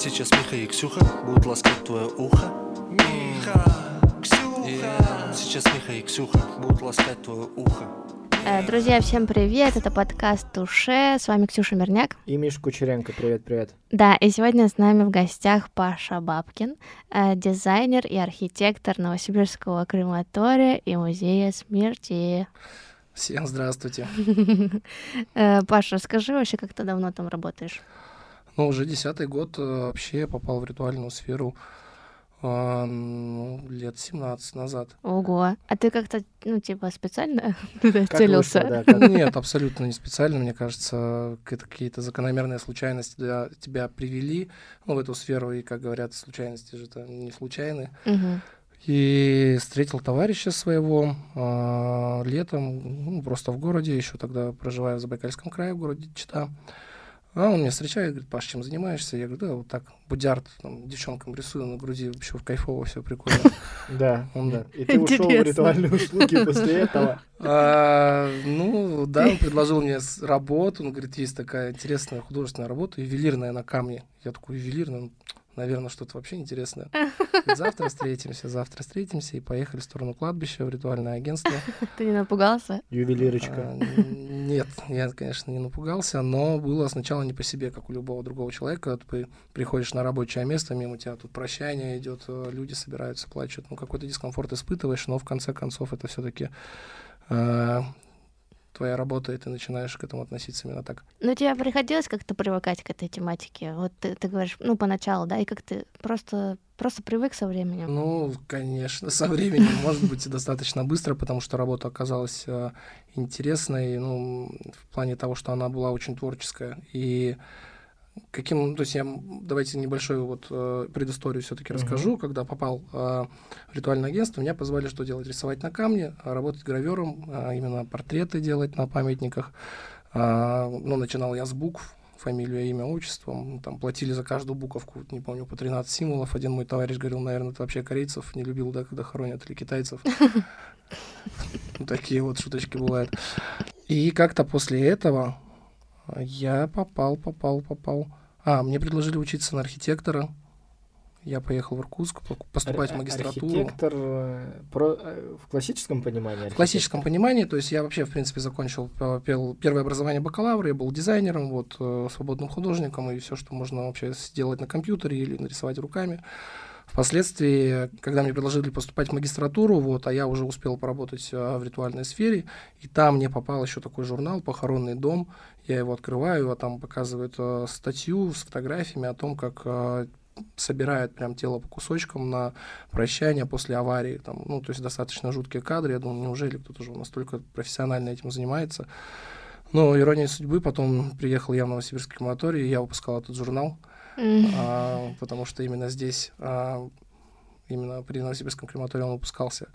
Сейчас Миха и Ксюха будут ласкать твое ухо. Миха, Ксюха. Сейчас Миха и Ксюха будут ласкать твое ухо. Э, Друзья, всем привет! Это подкаст Туше. С вами Ксюша Мирняк. И Миша Кучеренко, привет-привет. Да, и сегодня с нами в гостях Паша Бабкин, э, дизайнер и архитектор Новосибирского крематория и музея смерти. Всем здравствуйте. Э, Паша, расскажи вообще, как ты давно там работаешь? Ну, уже десятый год э, вообще я попал в ритуальную сферу а, ну, лет 17 назад. Ого. А ты как-то, ну, типа, специально туда целился? вышло, да, как- Нет, абсолютно не специально. Мне кажется, какие-то закономерные случайности тебя, тебя привели ну, в эту сферу. И, как говорят, случайности же это не случайны. И встретил товарища своего а, летом, ну, просто в городе, еще тогда проживаю в Забайкальском крае, в городе Чита. А он меня встречает, говорит, Паш, чем занимаешься? Я говорю, да, вот так, будярд, там, девчонкам рисую на груди, вообще кайфово, все прикольно. Да, Он- да. И ты ушел в ритуальные услуги после этого. А, Ну, да, он предложил мне работу, он говорит, есть такая интересная художественная работа, ювелирная на камне. Я такой, ювелирная, ну, наверное, что-то вообще интересное. Завтра встретимся, завтра встретимся, и поехали в сторону кладбища, в ритуальное агентство. Ты не напугался? Ювелирочка. А, Нет, я, конечно, не напугался, но было сначала не по себе, как у любого другого человека. Ты приходишь на рабочее место, мимо тебя тут прощание идет, э, люди собираются, плачут. Ну, какой-то дискомфорт испытываешь, но в конце концов это все-таки твоя работа, и ты начинаешь к этому относиться именно так. Ну, тебе приходилось как-то привыкать к этой тематике? Вот ты, ты говоришь, ну, поначалу, да, и как ты просто, просто привык со временем? Ну, конечно, со временем, может быть, и достаточно быстро, потому что работа оказалась э, интересной, ну, в плане того, что она была очень творческая. И каким, то есть я, давайте небольшую вот э, предысторию все-таки Мгм. расскажу. Когда попал э, в ритуальное агентство, меня позвали что делать? Рисовать на камне, а работать гравером, а именно портреты делать на памятниках. А, ну, начинал я с букв, фамилию, имя, отчество. Там платили за каждую буковку, не помню, по 13 символов. Один мой товарищ говорил, наверное, ты вообще корейцев не любил, да, когда хоронят, или китайцев. Ну, Такие вот шуточки бывают. И как-то после этого я попал, попал, попал. А, мне предложили учиться на архитектора. Я поехал в Иркутск по- поступать в Ар- магистратуру. Архитектор э, про- э, в классическом понимании? В классическом понимании, то есть я вообще, в принципе, закончил э, пел- первое образование бакалавра, я был дизайнером, вот, свободным художником, и все, что можно вообще сделать на компьютере или нарисовать руками. Впоследствии, когда мне предложили поступать в магистратуру, вот, а я уже успел поработать э, в ритуальной сфере, и там мне попал еще такой журнал «Похоронный дом», я его открываю, а там показывают э, статью с фотографиями о том, как э, собирают прям тело по кусочкам на прощание после аварии. Там, ну, то есть достаточно жуткие кадры. Я думаю, неужели кто-то же настолько профессионально этим занимается. Но ирония судьбы, потом приехал я в Новосибирский крематорий, я выпускал этот журнал, А, потому что именно здесь, а, именно при Новосибирском крематории он выпускался.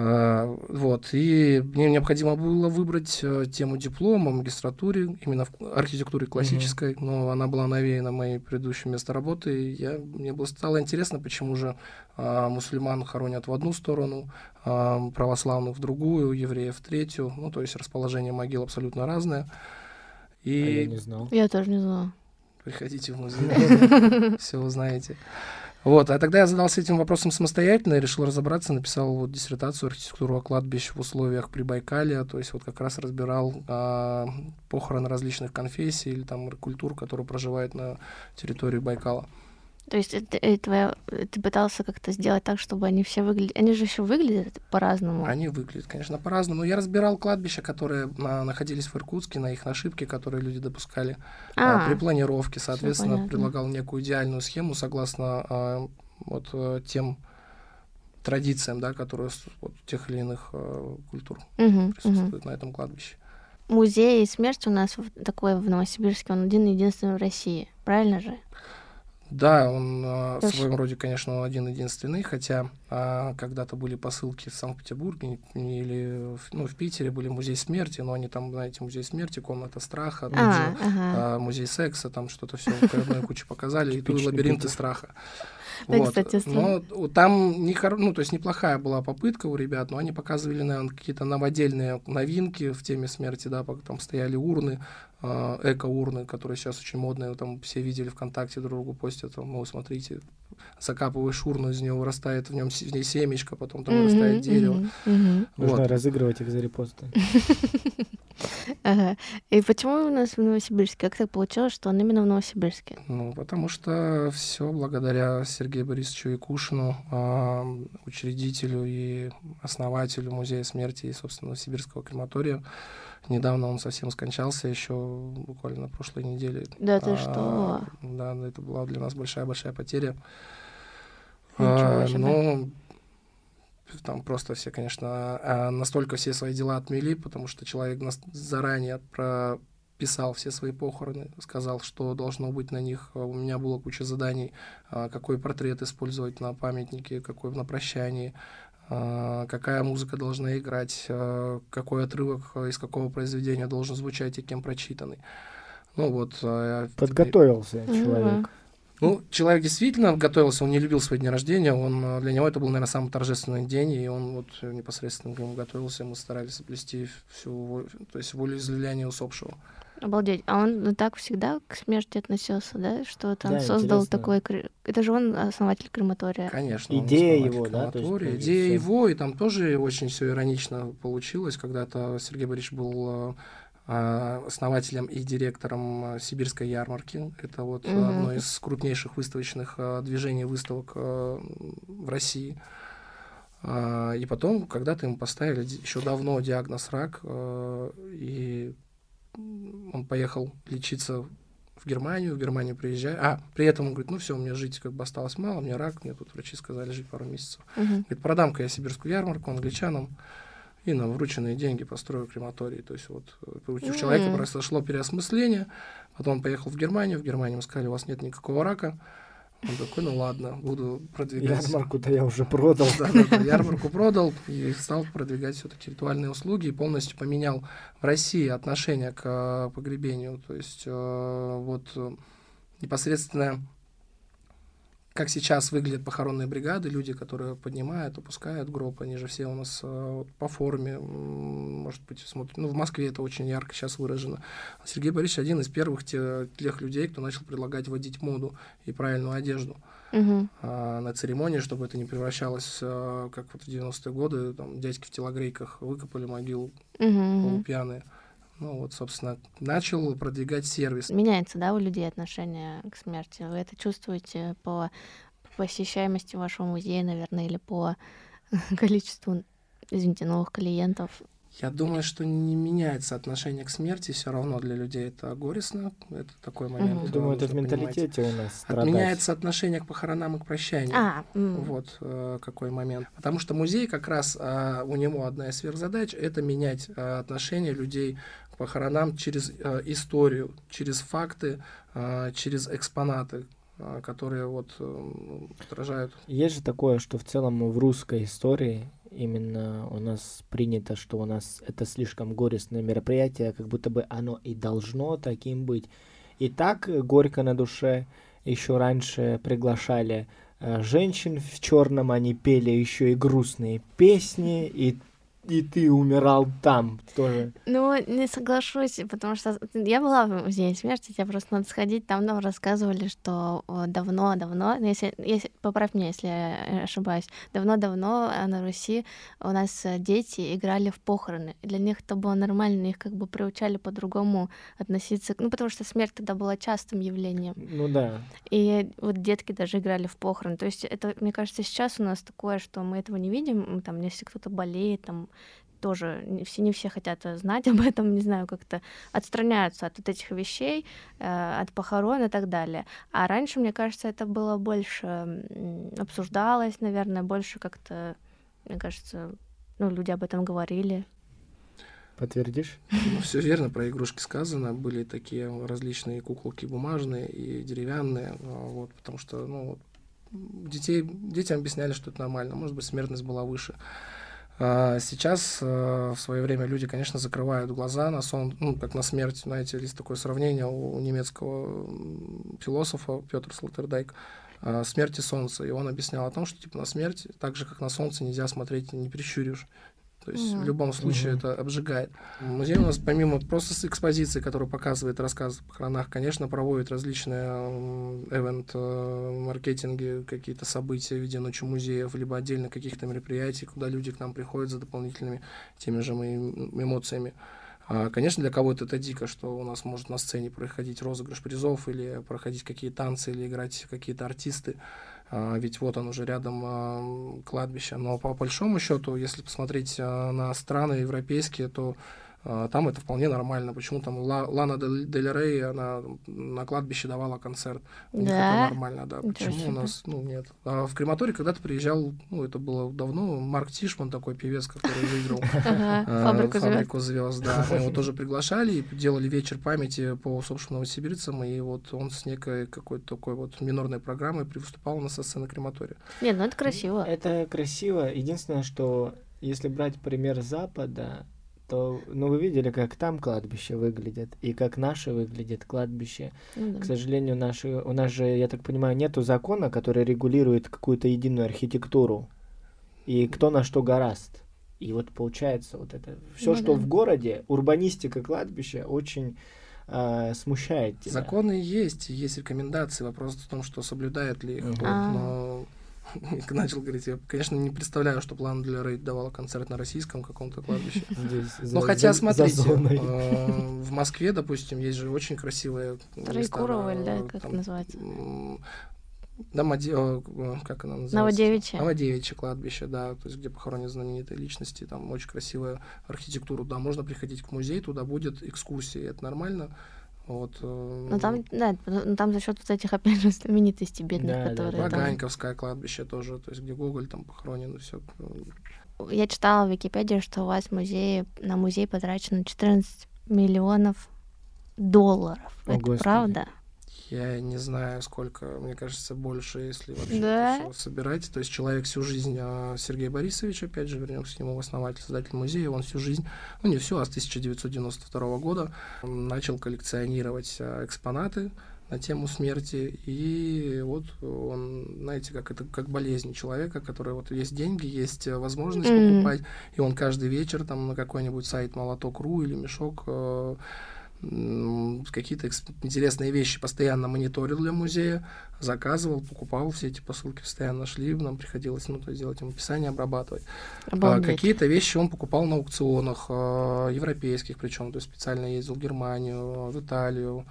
А, вот, и мне необходимо было выбрать э, тему диплома в магистратуре, именно в архитектуре классической, но она была навеяна моей предыдущей место работы, и я, мне было, стало интересно, почему же а, мусульман хоронят в одну сторону, а, православных в другую, евреев в третью, ну, то есть расположение могил абсолютно разное. А я И не знал. Я тоже не знала. Приходите в музей, все узнаете. Вот, а тогда я задался этим вопросом самостоятельно и решил разобраться, написал вот диссертацию архитектуру кладбищ в условиях Прибайкалия, то есть вот как раз разбирал а, похороны различных конфессий или там культур, которые проживают на территории Байкала. То есть это, э, твоя- э, ты пытался как-то сделать так, чтобы они все выглядели... Они же еще выглядят по-разному. Они выглядят, конечно, по-разному. Я разбирал кладбища, которые а, находились в Иркутске, на их ошибки, которые люди допускали. А, А, при планировке, соответственно, предлагал некую идеальную схему согласно а, вот э, тем традициям, да, которые вот, тех или иных э, культур мгм. присутствуют на этом кладбище. Музей смерти у нас такой в Новосибирске, он один-единственный в России, правильно же? Да, он э, в своем роде, конечно, он один-единственный, хотя а, когда-то были посылки в Санкт-Петербурге или в, ну, в Питере были музей смерти, но они там, знаете, музей смерти, комната страха, А, же, ага. а, музей секса, там что-то все по одной куче показали, и тут лабиринты страха. Да, Вот. кстати, но там не хор- ну, то есть неплохая была попытка у ребят, но они показывали, наверное, какие-то новодельные новинки в теме смерти, да, пока там стояли урны, э, эко-урны, которые сейчас очень модные, там все видели ВКонтакте друг другу постят, там, ну, смотрите, закапываешь урну, из нее вырастает в нем в ней семечко, потом там вырастает дерево. Мгм. Нужно Вот. разыгрывать их за репосты. Ага. И почему у нас в Новосибирске? Как так получилось, что он именно в Новосибирске? Ну, потому что все благодаря Сергею Борисовичу Якушину, а, учредителю и основателю Музея смерти и, собственно, Сибирского крематория. Недавно он совсем скончался, еще буквально на прошлой неделе. Да ты А, что? Да, да, это была для нас большая-большая потеря. Ничего А, себе. Ну, там просто все, конечно, а, настолько все свои дела отмели, потому что человек заранее прописал все свои похороны, сказал, что должно быть на них. У меня было куча заданий, а, какой портрет использовать на памятнике, какой на прощании, а, какая музыка должна играть, какой отрывок из какого произведения должен звучать и кем прочитанный. Ну вот. Подготовился Мгм. человек. Ну, человек действительно готовился, он не любил свои дни рождения, он, э, для него это был, наверное, самый торжественный день, и он вот э, непосредственно к нему готовился, мы старались соблюсти всю, то есть волеизъявление усопшего. Обалдеть. А он ну, так всегда к смерти относился, да? Что там Да, создал интересно. такой... кре- Это же он основатель крематория. Конечно. он Идея его, да, то есть Идея всё. его, и там тоже очень все иронично получилось, когда-то Сергей Борисович был э, основателем и директором э, Сибирской ярмарки. Это вот Мгм. одно из крупнейших выставочных э, движений, выставок э, в России. А, И потом, когда-то ему поставили еще давно диагноз рак, и он поехал лечиться в Германию, в Германию приезжая. А, при этом он говорит, ну все, мне жить как бы осталось мало, мне рак, мне тут врачи сказали жить пару месяцев. Мгм. Говорит, продам-ка я сибирскую ярмарку англичанам и на врученные деньги построю крематорий. То есть вот э, у человека М. произошло переосмысление, потом он поехал в Германию, в Германии ему сказали, у вас нет никакого рака. Он такой, ну ладно, буду продвигать. Ярмарку-то я уже продал. Да, да, да, ярмарку продал и стал продвигать все-таки ритуальные услуги и полностью поменял в России отношение к э, погребению. То есть э, вот э, непосредственно как сейчас выглядят похоронные бригады, люди, которые поднимают, опускают гроб, они же все у нас э, по форме, может быть, смотрят. Ну, в Москве это очень ярко сейчас выражено. Сергей Борисович один из первых те- тех людей, кто начал предлагать вводить моду и правильную одежду Мгм. а, на церемонии, чтобы это не превращалось, а, как вот в 90-е годы, там дядьки в телогрейках выкопали могилу Мгм. полупьяные. Ну вот, собственно, начал продвигать сервис. Меняется, да, у людей отношение к смерти? Вы это чувствуете по посещаемости вашего музея, наверное, или по количеству, извините, новых клиентов? Я думаю, что не меняется отношение к смерти, все равно для людей это горестно, это такой момент. Э, Думаю, это в понимать. менталитете у нас страдать. Меняется отношение к похоронам и к прощанию. А, м, Вот э, какой момент. Потому что музей как раз а, у него одна из сверхзадач это менять а, отношение людей похоронам через а, историю, через факты, а, через экспонаты, а, которые вот э, отражают. Есть же такое, что в целом в русской истории именно у нас принято, что у нас это слишком горестное мероприятие, как будто бы оно и должно таким быть. И так э, горько на душе. Еще раньше приглашали э, женщин в черном, они пели еще и грустные песни, и, и ты умирал там тоже. Ну, не соглашусь, потому что я была в музее смерти, тебе просто надо сходить, там нам рассказывали, что э, давно-давно, ну, если, если, поправь меня, если я ошибаюсь, давно-давно э, на Руси у нас э, дети играли в похороны. И Для них это было нормально, их как бы приучали по-другому относиться, ну, потому что смерть тогда была частым явлением. Ну да. И вот детки даже играли в похороны. То есть это, мне кажется, сейчас у нас такое, что мы этого не видим. Там, если кто-то болеет, там тоже не все, не все хотят э, знать об этом, не знаю, как-то отстраняются от вот этих вещей, э, от похорон и так далее. А раньше, мне кажется, это было больше обсуждалось, наверное, больше как-то, мне кажется, ну, люди об этом говорили. Подтвердишь? Ну, все верно, про игрушки сказано. Были такие различные куколки бумажные и деревянные. а, Вот, потому что, ну, детей, детям объясняли, что это нормально. Может быть, смертность была выше. А Сейчас э, в свое время люди, конечно, закрывают глаза на сон, ну, как на смерть. Знаете, есть такое сравнение у немецкого философа Петр Слотerdайк. э, смерти Солнца. И он объяснял о том, что типа на смерть, так же как на Солнце, нельзя смотреть не прищуришь. То есть Мгм. в любом случае Мгм. это обжигает. Музей у нас помимо просто с экспозиции, которая показывает рассказ о похоронах, конечно, проводит различные эвент э, маркетинги, какие-то события в виде ночи музеев, либо отдельно каких-то мероприятий, куда люди к нам приходят за дополнительными теми же моими эмоциями. А, Конечно, для кого-то это дико, что у нас может на сцене проходить розыгрыш призов или проходить какие танцы, или играть какие-то артисты. А, Ведь вот он уже рядом а, кладбище. Но по большому счету, если посмотреть а, на страны европейские, то там это вполне нормально. Почему там Ла- Лана Дель Рей, она на кладбище давала концерт. У них Да? это нормально, да. Почему у нас, ну, нет. А в крематорий когда-то приезжал, ну, это было давно, Марк Тишман, такой певец, который выиграл Ага, а, фабрику звезд. фабрику звезд, да. Мы его тоже приглашали и делали вечер памяти по усопшим новосибирцам, и вот он с некой какой-то такой вот минорной программой выступал у нас со сцены крематория. Нет, ну это красиво. Это красиво. Единственное, что если брать пример Запада, то, ну, вы видели, как там кладбище выглядит, и как наше выглядит кладбище. Ну да. К сожалению, наши, у нас же, я так понимаю, нету закона, который регулирует какую-то единую архитектуру, и кто на что гораст. И вот получается вот это все, Ну что да. в городе, урбанистика кладбища очень а, смущает тебя. Законы есть, есть рекомендации. Вопрос в том, что соблюдают ли их. Вот, А. но начал говорить, я, конечно, не представляю, что Лана Дель Рей давала концерт на российском каком-то кладбище. Здесь за- Ну, хотя, смотрите, э, в Москве, допустим, есть же очень красивые или, да, э, как называется? Домоде- э, как она называется? Новодевичье. Новодевичье кладбище, да, то есть где похоронены знаменитые личности, там очень красивая архитектура, да, можно приходить к музею, туда будет экскурсии, это нормально. Вот, э, Ну там, да, ну, там за счет вот этих, опять же, знаменитостей бедных, Да, да, которые да. там... Ваганьковское кладбище тоже, то есть где Гоголь там похоронен, все. Я читала в Википедии, что у вас в музее, на музей потрачено 14 миллионов долларов. О, Это Господи. правда? Я не знаю, сколько, мне кажется, больше, если вообще Да? собирать. То есть человек всю жизнь, а, Сергей Борисович, опять же, вернемся к нему, основатель, создатель музея, он всю жизнь, ну не всю, а с 1992 года начал коллекционировать а, экспонаты на тему смерти, и вот он, знаете, как это как болезнь человека, который вот есть деньги, есть э, возможность Мгм. покупать, и он каждый вечер там на какой-нибудь сайт молоток.ру или мешок э, какие-то интересные вещи постоянно мониторил для музея, заказывал, покупал, все эти посылки постоянно шли, нам приходилось ну, то есть делать им описание, обрабатывать. А. Какие-то вещи он покупал на аукционах, э, европейских причем, то есть специально ездил в Германию, в Италию,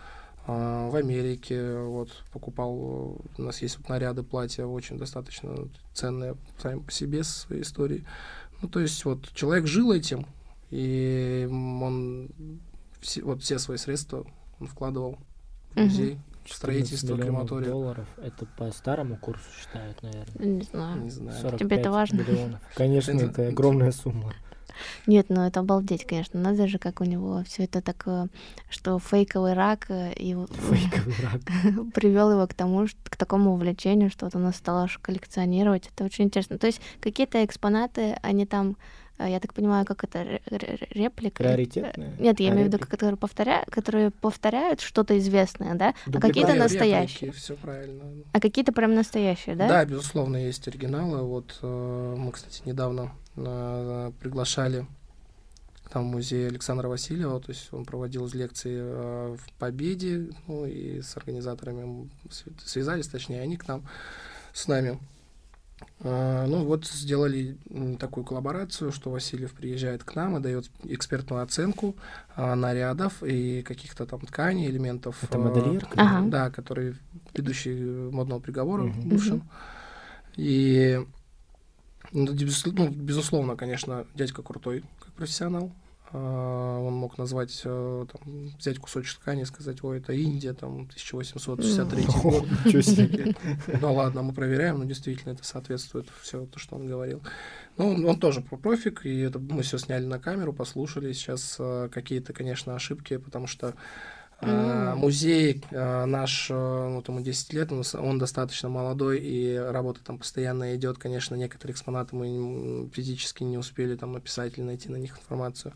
э, в Америке, вот, покупал, у нас есть вот наряды, платья очень достаточно ценные сами по себе, со своей историей. Ну, то есть вот человек жил этим, и он все, вот все свои средства он вкладывал в музей, 14 строительство крематория. долларов. Это по старому курсу считают, наверное. Не знаю. Не знаю. 45 Тебе это важно? миллионов. Конечно, Это- это огромная сумма. Нет, ну это обалдеть, конечно. Надо же, как у него все это такое, что фейковый рак э, и Фейковый рак. привел его к тому, что, к такому увлечению, что вот он стал аж коллекционировать. Это очень интересно. То есть какие-то экспонаты, они там, э, я так понимаю, как это ре- ре- реплика? Раритетные? Нет, я А, имею в виду, которые повторяют, которые повторяют что-то известное, да? А Дубликаты. какие-то Реплики, настоящие. Все правильно. А какие-то прям настоящие, да? Да, безусловно, есть оригиналы. Вот э, мы, кстати, недавно э, приглашали там музей Александра Васильева, то есть он проводил лекции э, в Победе, ну и с организаторами св- связались, точнее, они к нам, с нами. Э, ну вот сделали такую коллаборацию, что Васильев приезжает к нам и дает экспертную оценку э, нарядов и каких-то там тканей, элементов. Это э, модельер? Ага. Да, который ведущий модного приговора Мгм. бывшим. И ну, ну, безусловно, конечно, дядька крутой как профессионал. А, Он мог назвать, э, там, взять кусочек ткани и сказать, ой, это Индия, там, 1863 год. Да ладно, мы проверяем, но действительно это соответствует все то, что он говорил. Ну, он, он тоже про профик, и это мы все сняли на камеру, послушали. Сейчас э, какие-то, конечно, ошибки, потому что М. музей э, наш, э, ну, тому 10 лет, он, достаточно молодой, и работа там постоянно идет. Конечно, некоторые экспонаты мы физически не успели там написать или найти на них информацию.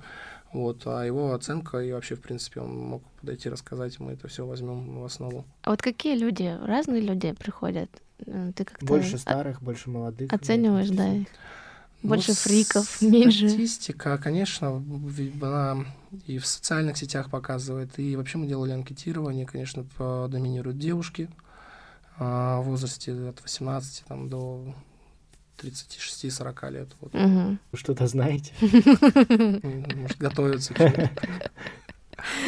Вот, а его оценка и вообще, в принципе, он мог подойти рассказать, мы это все возьмем в основу. А вот какие люди, разные люди приходят э, ты как-то Больше о- старых, больше молодых. оцениваешь, да, их? Больше Ну, фриков, меньше. Статистика, конечно, она и в социальных сетях показывает, и вообще мы делали анкетирование, конечно, по- доминируют девушки а, в возрасте от 18 там, до 36-40 лет. Вот. Вы Что-то знаете? Может, готовятся к чему-то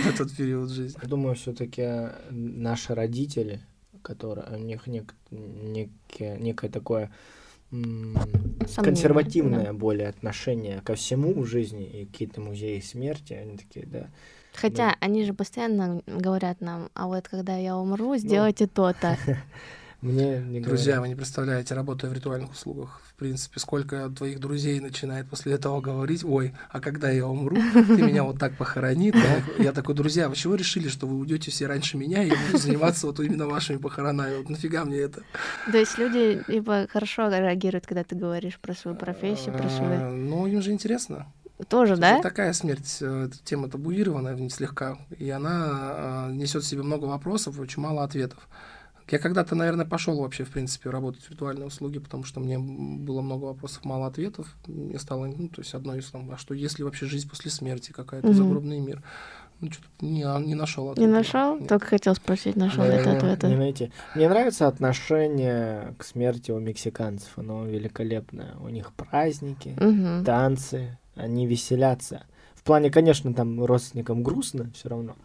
в этот период жизни. Я Думаю, все-таки наши родители, которые у них нек- некие- некое такое Сомнения, консервативное да. более отношение ко всему в жизни и какие-то музеи смерти, они такие, да. Хотя они же постоянно говорят нам, а вот когда я умру, сделайте то-то. Мне не Друзья, говорят. вы не представляете, работая в ритуальных услугах, в принципе, сколько твоих друзей начинает после этого говорить, ой, а когда я умру, ты меня вот так похорони. да?» Я такой, друзья, вы чего решили, что вы уйдете все раньше меня, и я буду заниматься вот именно вашими похоронами? Вот нафига мне это? То есть люди либо хорошо реагируют, когда ты говоришь про свою профессию, про А, свою... Ну, им же интересно. Тоже, Это да? такая смерть, э, эта тема табуированная слегка, и она несет в себе много вопросов и очень мало ответов. Я когда-то, наверное, пошел вообще, в принципе, работать в ритуальные услуги, потому что мне было много вопросов, мало ответов. Мне стало, ну, то есть одно из там, а что если вообще жизнь после смерти, какая-то Мгм. загробный мир? Ну, что-то не, не нашел Не ответа. нашел? Нет. Только хотел спросить, нашел ли ты ответы. не найти. Мне нравится отношение к смерти у мексиканцев. Оно великолепное. У них праздники, Мгм. танцы, они веселятся. В плане, конечно, там родственникам грустно все равно.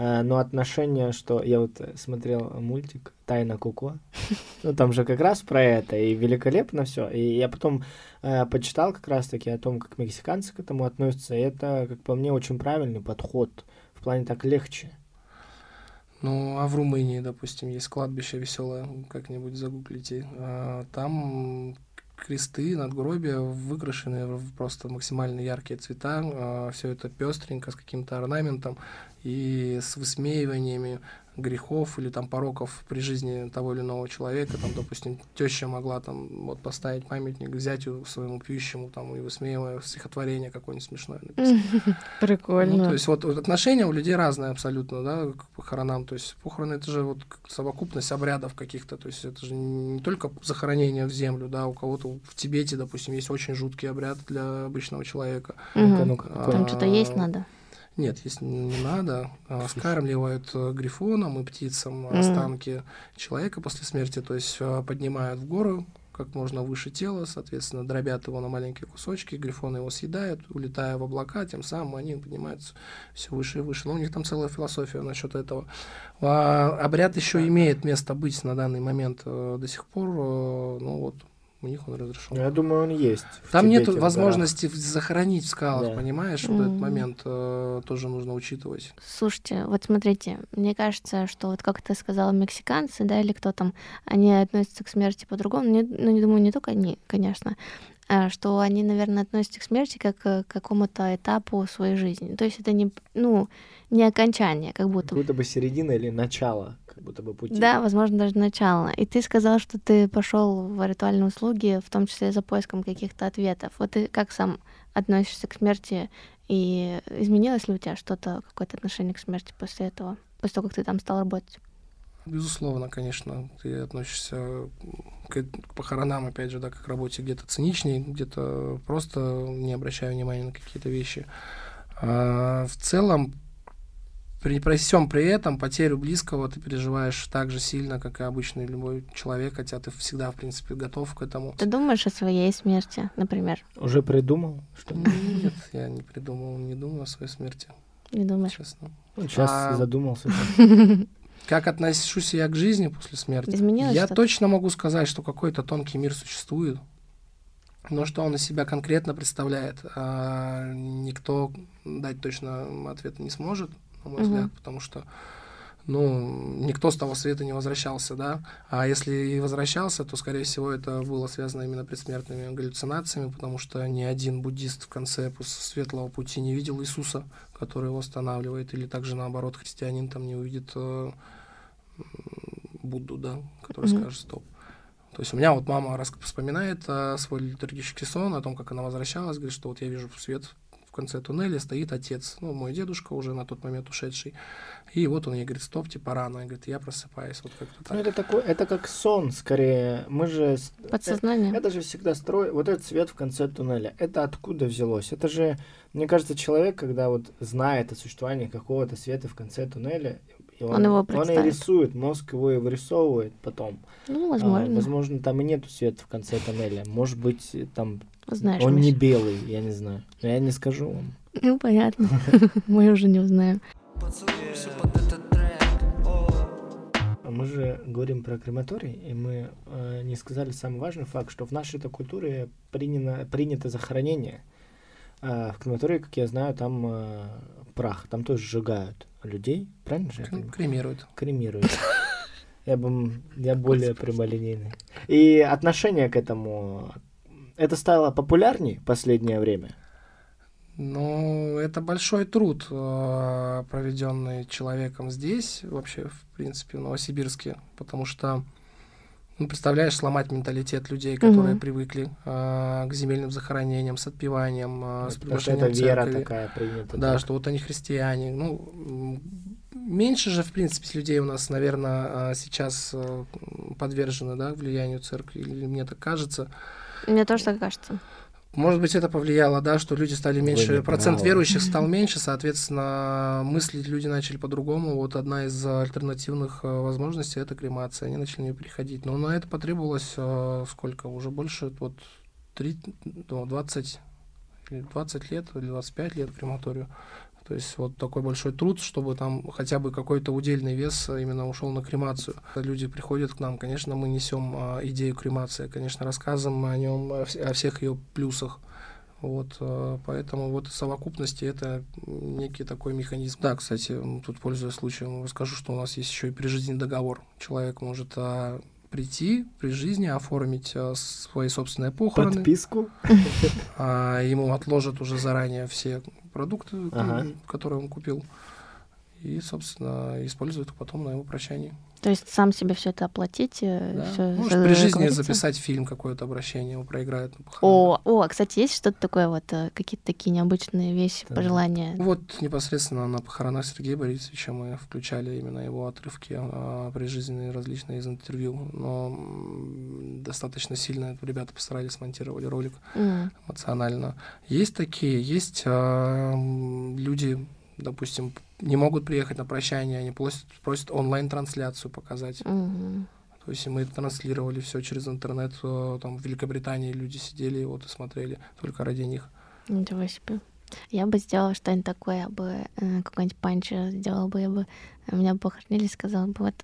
Э, Но отношение, что я вот э, смотрел мультик Тайна Коко. Ну, там же как раз про это, и великолепно все. И я потом э, почитал как раз-таки о том, как мексиканцы к этому относятся. И это, как по мне, очень правильный подход. В плане так легче. Ну, а в Румынии, допустим, есть кладбище веселое, как-нибудь загуглите. А, Там кресты, надгробия выкрашены в просто максимально яркие цвета. Все это пестренько, с каким-то орнаментом и с высмеиваниями грехов или там пороков при жизни того или иного человека. Там, допустим, теща могла там вот поставить памятник зятю своему пьющему там и высмеивая стихотворение какое-нибудь смешное написать. Прикольно. Ну, то есть вот, вот отношения у людей разные абсолютно, да, к похоронам. То есть похороны это же вот совокупность обрядов каких-то. То есть это же не только захоронение в землю, да, у кого-то в Тибете, допустим, есть очень жуткий обряд для обычного человека. Ну-ка, А? Там что-то есть надо. Нет, есть не надо. А, Скармливают э, грифонам и птицам останки человека после смерти, то есть э, поднимают в гору как можно выше тела, соответственно, дробят его на маленькие кусочки, грифоны его съедают, улетая в облака, тем самым они поднимаются все выше и выше. Но у них там целая философия насчет этого. А, обряд еще имеет место быть на данный момент э, до сих пор, ну вот, у них он разрешен. Я думаю, он есть. Там нет горах. возможности в- захоронить в скалах, Да. понимаешь? Вот этот момент э, тоже нужно учитывать. Слушайте, вот смотрите, мне кажется, что вот как ты сказала, мексиканцы, да, или кто там, они относятся к смерти по-другому. Не- ну, не думаю, не только они, конечно, что они, наверное, относятся к смерти как э, к какому-то этапу своей жизни. То есть это не, ну, не окончание, как будто Как будто бы середина или начало, как будто бы пути. Да, возможно, даже начало. И ты сказал, что ты пошел в ритуальные услуги, в том числе за поиском каких-то ответов. Вот ты как сам относишься к смерти? И изменилось ли у тебя что-то, какое-то отношение к смерти после этого, после того, как ты там стал работать? Безусловно, конечно, ты относишься к, к похоронам, опять же, да, как к работе где-то циничнее, где-то просто не обращая внимания на какие-то вещи. А в целом, при, при всем при этом, потерю близкого ты переживаешь так же сильно, как и обычный любой человек, хотя ты всегда, в принципе, готов к этому. Ты думаешь о своей смерти, например? Уже придумал? Что Нет, я не придумал, не думаю о своей смерти, Не думаешь? честно. Сейчас А- задумался. Как отношусь я к жизни после смерти? Изменилось я что-то? точно могу сказать, что какой-то тонкий мир существует, но что он из себя конкретно представляет, а, никто дать точно ответа не сможет, на мой Мгм. взгляд, потому что ну, никто с того света не возвращался, да, а если и возвращался, то, скорее всего, это было связано именно предсмертными галлюцинациями, потому что ни один буддист в конце светлого пути не видел Иисуса, который его останавливает, или также наоборот, христианин там не увидит э, Будду, да, который Мгм. скажет стоп. То есть у меня вот мама раз вспоминает э, свой литургический сон, о том, как она возвращалась, говорит, что вот я вижу свет в конце туннеля стоит отец, ну, мой дедушка уже на тот момент ушедший. И вот он ей говорит, стоп, типа рано. И говорит, я просыпаюсь. Вот как-то так. Ну, это такой, это как сон, скорее. Мы же... Подсознание. Это же всегда строй. Вот этот свет в конце туннеля. Это откуда взялось? Это же, мне кажется, человек, когда вот знает о существовании какого-то света в конце туннеля, и он, Он его он и рисует, мозг его и вырисовывает потом. Ну, А, возможно. возможно, там и нету света в конце туннеля. Может быть, там Знаешь, он не белый, я не знаю. Но я не скажу вам. Ну, понятно. Мы уже не узнаем. А Мы же говорим про крематорий, и мы э, не сказали самый важный факт, что в нашей-то культуре принято, принято захоронение. А в крематории, как я знаю, там э, прах, там тоже сжигают людей, правильно же? Кремируют. Кремируют. Я бы, я более прямолинейный. И отношение к этому, это стало популярней в последнее время? Ну, это большой труд, э, проведенный человеком здесь, вообще, в принципе, в Новосибирске, потому что, ну, представляешь, сломать менталитет людей, которые Мгм. привыкли э, к земельным захоронениям, с отпеванием, э, с что это вера церковь. такая принята. Да, так. что вот они христиане. Ну, меньше же, в принципе, людей у нас, наверное, сейчас э, подвержены, да, влиянию церкви, или мне так кажется. Мне тоже так кажется. Может быть, это повлияло, да, что люди стали Вы меньше, не процент правы. верующих стал меньше, соответственно, мыслить люди начали по-другому. Вот одна из альтернативных э, возможностей это кремация. Они начали на нее переходить. Но на это потребовалось э, сколько? Уже больше, вот, 3, ну, 20, или 20 лет или 25 лет крематорию. То есть вот такой большой труд, чтобы там хотя бы какой-то удельный вес э, именно ушел на кремацию. Люди приходят к нам, конечно, мы несем а, идею кремации, конечно, рассказываем о нем, о, вс- о всех ее плюсах. Вот, э, поэтому вот совокупности это некий такой механизм. Да, кстати, тут пользуясь случаем, расскажу, что у нас есть еще и прижизненный договор. Человек может а, прийти при жизни, оформить а, свои собственные похороны. Подписку? А ему отложат уже заранее все продукты, Ага. которые он купил. И, собственно, используют их потом на его прощании. То есть сам себе все это оплатить, э, Да. всё Может, за- при жизни договориться? записать фильм, какое-то обращение, его проиграют на похоронах. О, о, кстати, есть что-то такое вот, э, какие-то такие необычные вещи, Да. пожелания? Вот непосредственно на похоронах Сергея Борисовича мы включали именно его отрывки а, прижизненные различные из интервью. Но достаточно сильно ребята постарались, смонтировали ролик М, эмоционально. Есть такие, есть а, люди, допустим, не могут приехать на прощание, они просят, просят онлайн-трансляцию показать. мгм. То есть мы транслировали все через интернет. э, Там в Великобритании люди сидели вот и смотрели только ради них. Ничего себе. Я бы сделала что-нибудь такое, я бы э, какой-нибудь панч сделала бы, я бы меня бы похоронили, сказала бы, вот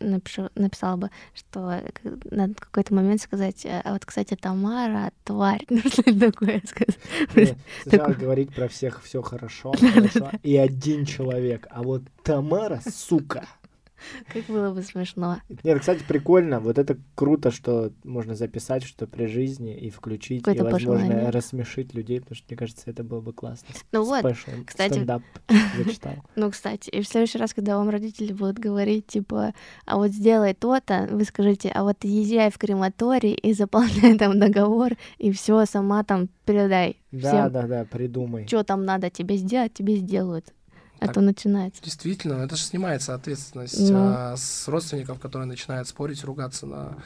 напишу, написала бы, что э, надо в какой-то момент сказать, э, а вот, кстати, Тамара, тварь, ну что-нибудь такое сказать. Сначала говорить про всех все хорошо, хорошо, и один человек. А вот Тамара, сука. Как было бы смешно. Нет, кстати, прикольно. Вот это круто, что можно записать, что при жизни и включить, и, возможно, пожелание. рассмешить людей, потому что, мне кажется, это было бы классно. Ну вот, Спешл, кстати- стендап зачитал. Ну, кстати, и в следующий раз, когда вам родители будут говорить, типа, а вот сделай то-то, вы скажите, а вот езжай в крематорий и заполняй там договор, и все сама там передай Да, всем, да, да, придумай. что там надо тебе сделать, тебе сделают. А то начинается. Действительно, это же снимается ответственность Ну. а, с родственников, которые начинают спорить, ругаться на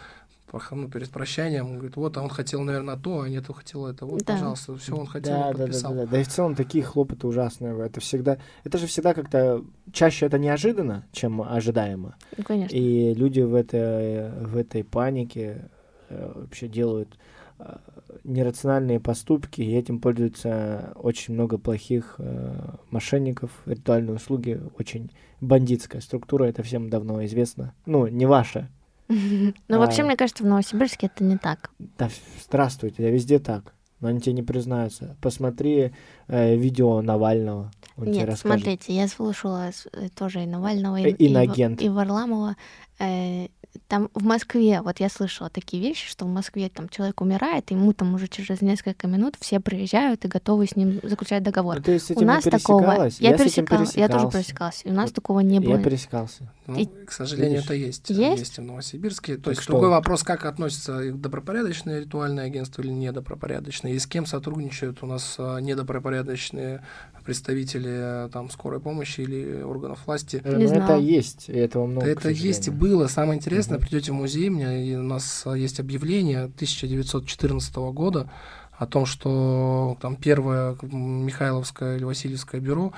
ну, перед прощанием. Он говорит, вот, а он хотел, наверное, то, а нет, он хотел это. Вот, Да. пожалуйста, все, он хотел, Да, он да, да, да, подписал. да. Да и в целом такие хлопоты ужасные. Это всегда, это же всегда как-то чаще это неожиданно, чем ожидаемо. Ну, конечно. И люди в этой, в этой панике вообще делают э, нерациональные поступки, и этим пользуются очень много плохих э, мошенников. Ритуальные услуги очень бандитская структура, это всем давно известно. Ну, не ваша. Ну, вообще, А. мне кажется, в Новосибирске это не так. Да, здравствуйте, я везде так. Но они тебе не признаются. Посмотри э, видео Навального. Он тебе Нет, расскажет. смотрите, я слушала э, тоже и Навального, и, Э, и инагент. и Варламова. Э, там в Москве, вот я слышала такие вещи, что в Москве там человек умирает, и ему там уже через несколько минут все приезжают и готовы с ним заключать договор. Ну, ты с этим у нас такого... Я, Я пересекалась, я тоже пересекался. пересекалась. И у нас Вот такого не было. Я пересекался. Ну, И- к сожалению, Видишь? это есть. Есть? и в Новосибирске. То Так есть что? другой вопрос, как относятся добропорядочные ритуальные агентства или недобропорядочные, и с кем сотрудничают у нас а, недобропорядочные представители а, там скорой помощи или органов власти. Э, Не ну, это есть, и этого много. Это есть и было. Самое интересное, Мгм. придете в музей, у меня и у нас а, есть объявление 1914 года о том, что там первое Михайловское или Васильевское бюро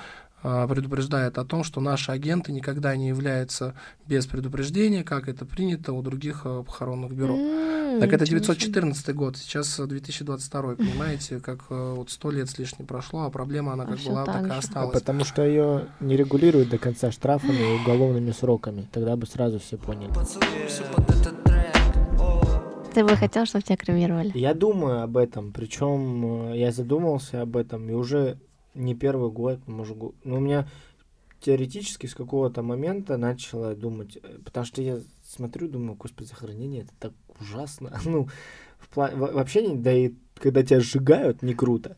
предупреждает о том, что наши агенты никогда не являются без предупреждения, как это принято у других а, похоронных бюро. М, Так это ничего себе. 914 год, сейчас а, 2022, понимаете, как а, вот сто лет с лишним прошло, а проблема она А как всё была, так так и же. А осталась. потому что ее не регулируют до конца штрафами и уголовными сроками. Тогда бы сразу все поняли. Ты бы хотел, чтобы тебя кремировали? Я думаю об этом, причем э, я задумался об этом, и уже не первый год, может, гу- ну, у меня теоретически с какого-то момента начала думать, э, потому что я смотрю, думаю, господи, захоронение, это так ужасно. Ну, в пла- во- вообще, не- да и когда тебя сжигают, не круто.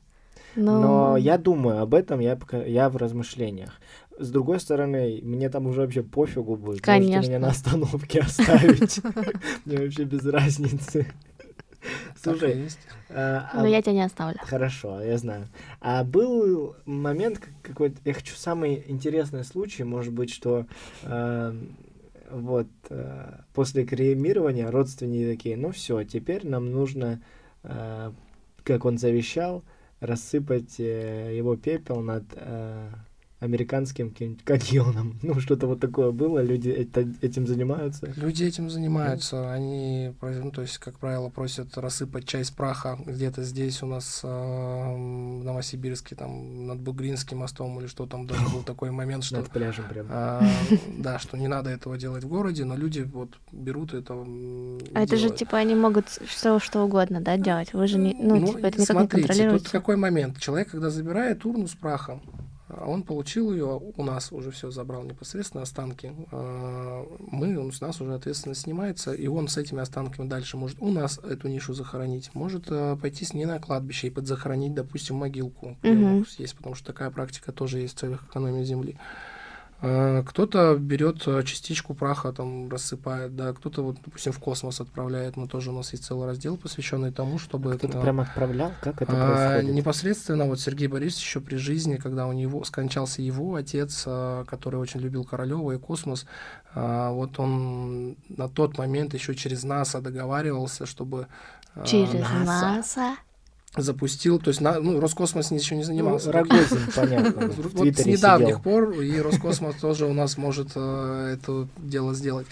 Ну, Но я думаю об этом, я, пока, я в размышлениях. С другой стороны, мне там уже вообще пофигу будет. Можете Конечно. меня на остановке оставить. Мне вообще без разницы. Слушай, есть. а, а Но я тебя не оставлю. Хорошо, я знаю. А был момент как- какой-то, я хочу самый интересный случай, может быть, что э, вот э, после кремирования родственники такие, ну все, теперь нам нужно, э, как он завещал, рассыпать э, его пепел над американским каким-нибудь каньоном. Ну, что-то вот такое было, люди это- этим занимаются. Люди этим занимаются, они, про- ну, то есть, как правило, просят рассыпать часть праха где-то здесь у нас э, в Новосибирске, там, над Бугринским мостом или что там даже был такой момент, что Над пляжем прям. а, да, что не надо этого делать в городе, но люди вот берут это. А это же, типа, они могут что, что угодно, да, делать? Вы же не, ну, типа, это никак не смотрите, тут какой момент. Человек, когда забирает урну с прахом, он получил ее, у нас уже все забрал непосредственно останки. а, Мы, он с нас уже ответственность снимается, и он с этими останками дальше может у нас эту нишу захоронить, может а, пойти с ней на кладбище и подзахоронить, допустим, могилку. где Мгм. у нас есть, потому что такая практика тоже есть в целях экономии земли. А, Кто-то берет а, частичку праха, там рассыпает, да, кто-то вот, допустим, в космос отправляет. Мы тоже у нас есть целый раздел, посвященный тому, чтобы Кто-то а, прям отправлял? Как это а, происходит? непосредственно вот Сергей Борисович еще при жизни, когда у него скончался его отец, который очень любил Королева и космос, вот он на тот момент еще через НАСА договаривался, чтобы Через НАСА. Запустил, то есть на, ну, Роскосмос еще не занимался. Ну, Рогозин, понятно. Вот с недавних сидел. пор и Роскосмос тоже у нас может э, это дело сделать.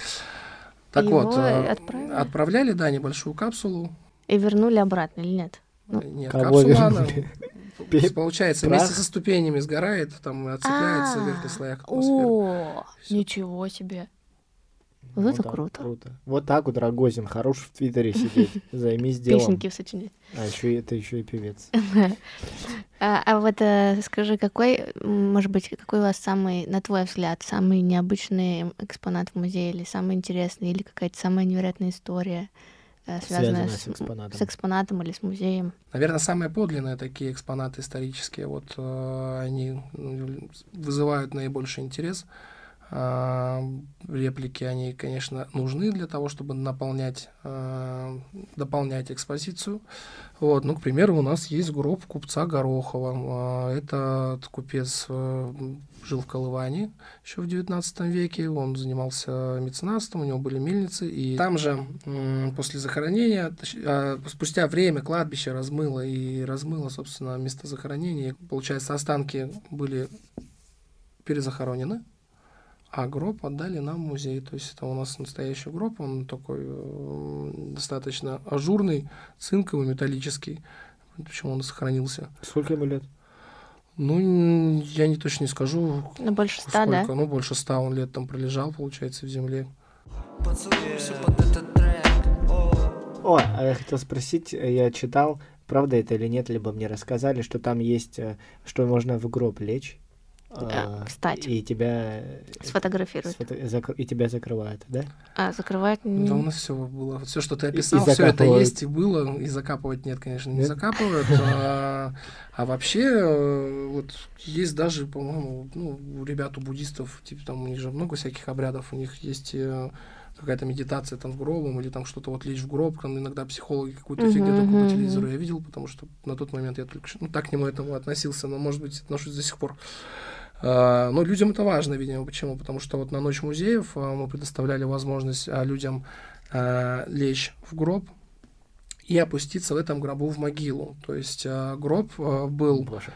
Так Его вот, э, отправили? отправляли, да, небольшую капсулу. И вернули обратно или нет? Ну, Нет, Кого капсула, она, Получается, Прах? вместе со ступенями сгорает, там отцепляется в верхних А, слоях атмосферы. О, ничего себе. Вот это так круто. Вот так вот Рогозин, хорош в Твиттере сидеть. Займись делом. Песенки сочинять. А еще это еще и певец. А, а вот э, скажи, какой, может быть, какой у вас самый, на твой взгляд, самый необычный экспонат в музее, или самый интересный, или какая-то самая невероятная история, э, связанная, с, с экспонатом. с экспонатом или с музеем? Наверное, самые подлинные такие экспонаты исторические, вот э, они вызывают наибольший интерес. Реплики, они, конечно, нужны для того, чтобы наполнять, а, дополнять экспозицию. Вот, ну, к примеру, у нас есть гроб купца Горохова. А, Этот купец э, жил в Колыване еще в XIX веке. Он занимался меценатством, у него были мельницы. И там же после захоронения, а, спустя время кладбище размыло и размыло, собственно, место захоронения. Получается, останки были перезахоронены, а гроб отдали нам в музей. То есть это у нас настоящий гроб, он такой э, достаточно ажурный, цинковый, металлический. Почему он сохранился? Сколько ему лет? Ну, я не точно не скажу, Ну, больше ста, сколько. да? Ну, больше ста он лет там пролежал, получается, в земле. Поцелуемся под этот трек. О, а я хотел спросить, э, я читал, правда это или нет, либо мне рассказали, что там есть, э, что можно в гроб лечь, а, кстати. И тебя... э, Сфотографируют. сфото- И тебя закрывают, да? А, закрывать... н- Да у нас все было. Все, что ты и описал, все это есть и было. И закапывать нет, конечно, не Нет? закапывают. А, а вообще, э, вот есть даже, по-моему, ну, у ребят, у буддистов, типа там у них же много всяких обрядов, у них есть э, какая-то медитация там с гробом или там что-то вот лечь в гроб, там иногда психологи какую-то Мгм, фигню только мгм, по телевизору я видел, потому что на тот момент я только что, ну, так к нему этому относился, но, может быть, отношусь до сих пор. А, Но людям это важно, видимо. Почему? Потому что вот на Ночь музеев а, мы предоставляли возможность а, людям лечь в гроб и опуститься в этом гробу в могилу. То есть гроб был Боже.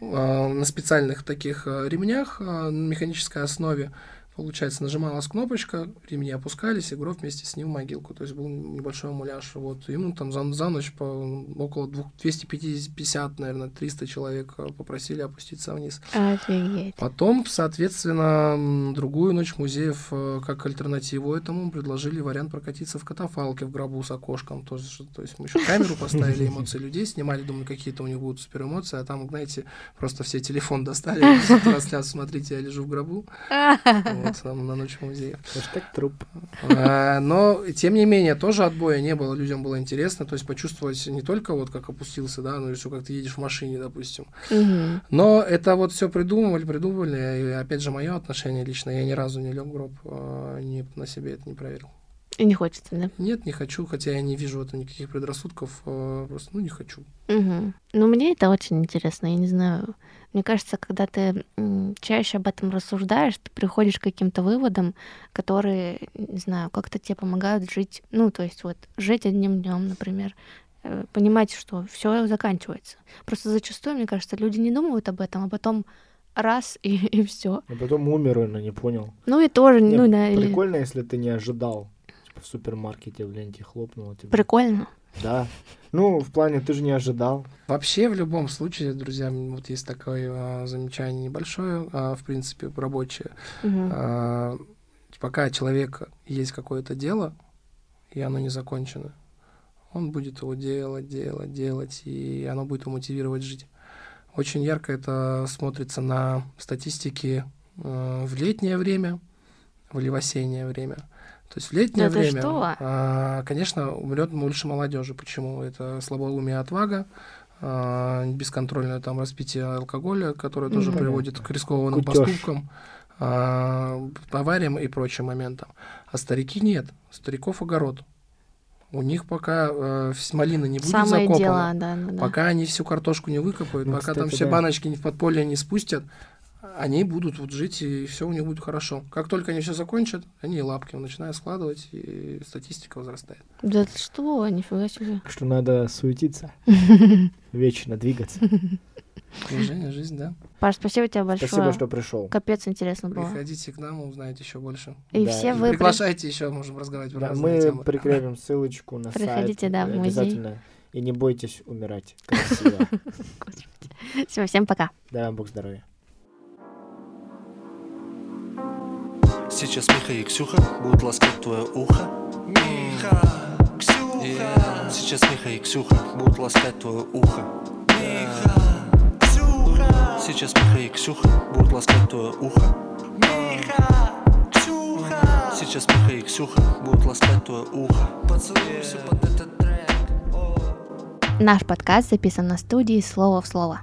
на специальных таких ремнях на механической основе. Получается, нажималась кнопочка, ремни опускались, и гроб вместе с ним в могилку. То есть был небольшой муляж. Вот. Ему там за, за ночь по около двух- 250, наверное, 300 человек а, попросили опуститься вниз. Офигеть. Потом, соответственно, другую ночь музеев э, как альтернативу этому предложили вариант прокатиться в катафалке в гробу с окошком. То есть, то есть мы еще камеру поставили, эмоции людей снимали, думали, какие-то у них будут супер эмоции, а там, знаете, просто все телефон достали, трансляцию, смотрите, я лежу в гробу, вот, на ночь музеев. Хэштег труп. А, Но, тем не менее, тоже отбоя не было, людям было интересно, то есть почувствовать не только вот как опустился, да, но еще как ты едешь в машине, допустим, но это вот все придумывали, придумывали. И опять же, мое отношение лично, я ни разу не лег в гроб, а, не, на себе это не проверил. И не хочется, да? Нет, не хочу, хотя я не вижу в этом никаких предрассудков, а, просто, ну, не хочу. Мгм. Ну, мне это очень интересно, я не знаю. Мне кажется, когда ты чаще об этом рассуждаешь, ты приходишь к каким-то выводам, которые, не знаю, как-то тебе помогают жить, ну, то есть вот жить одним днем, например, э, понимать, что все заканчивается. Просто зачастую, мне кажется, люди не думают об этом, а потом раз и, и все. А потом умер, и не понял. Ну и тоже, Не, ну да, или- Прикольно, если ты не ожидал. В супермаркете в ленте хлопнуло тебе. прикольно. Да. Ну, в плане, ты же не ожидал. Вообще, в любом случае, друзья, вот есть такое а, замечание небольшое, а, в принципе, рабочее. Мгм. А, пока человека есть какое-то дело, и оно не закончено, он будет его делать, делать, делать, и оно будет его мотивировать жить. Очень ярко это смотрится на статистике э, в летнее время или в осеннее время. То есть в летнее Да ты время, что? а, конечно, умрет больше молодежи. Почему? Это слабоумие, отвага, а, бесконтрольное там распитие алкоголя, которое тоже Мгм. приводит к рискованным Кутёж. поступкам, а, авариям и прочим моментам. А старики нет. Стариков огород. У них пока э, малина не будет Самое закопана, дело, да, да, да. пока они всю картошку не выкопают, Ну, пока там кстати, все да. баночки не в подполье не спустят, они будут вот жить, и все у них будет хорошо. Как только они все закончат, они лапки начинают складывать, и статистика возрастает. Да ты что, нифига себе. Что надо суетиться. Вечно двигаться. Движение, жизнь, да. Паш, спасибо тебе большое. Спасибо, что пришел. Капец интересно было. Приходите к нам, узнаете еще больше. И Да, все вы... при- приглашайте еще, можем разговаривать Да, мы темы. прикрепим ссылочку на сайт. Приходите, да, в музей. Обязательно. И не бойтесь умирать красиво. Всё, всем пока. Дай вам Бог здоровья. Сейчас Миха и Ксюха будут ласкать твое ухо. Миха, Ксюха. Сейчас Миха и Ксюха будут ласкать твое ухо. Миха, Ксюха. Сейчас Миха и Ксюха будут ласкать твое ухо. Миха, Ксюха. Сейчас Миха и Ксюха будут ласкать твое ухо. Поцелуйся под этот трек. Наш подкаст записан на студии «Слово в слово».